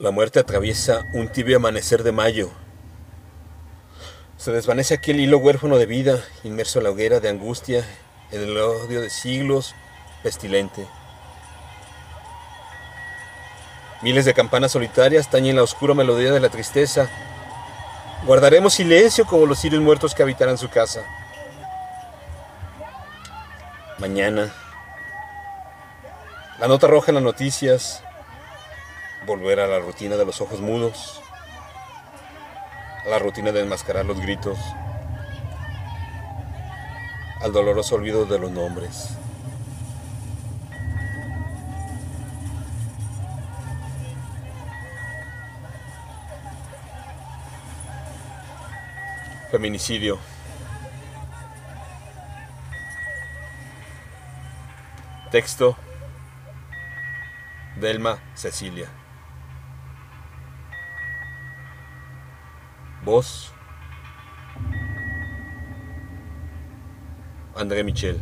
La muerte atraviesa un tibio amanecer de mayo. Se desvanece aquel hilo huérfano de vida, inmerso en la hoguera de angustia, en el odio de siglos, pestilente. Miles de campanas solitarias tañen la oscura melodía de la tristeza. Guardaremos silencio como los sirios muertos que habitarán su casa. Mañana. La nota roja en las noticias, volver a la rutina de los ojos mudos, a la rutina de enmascarar los gritos, al doloroso olvido de los nombres. Feminicidio. Texto. Delma Cecilia. Voz. André Michel.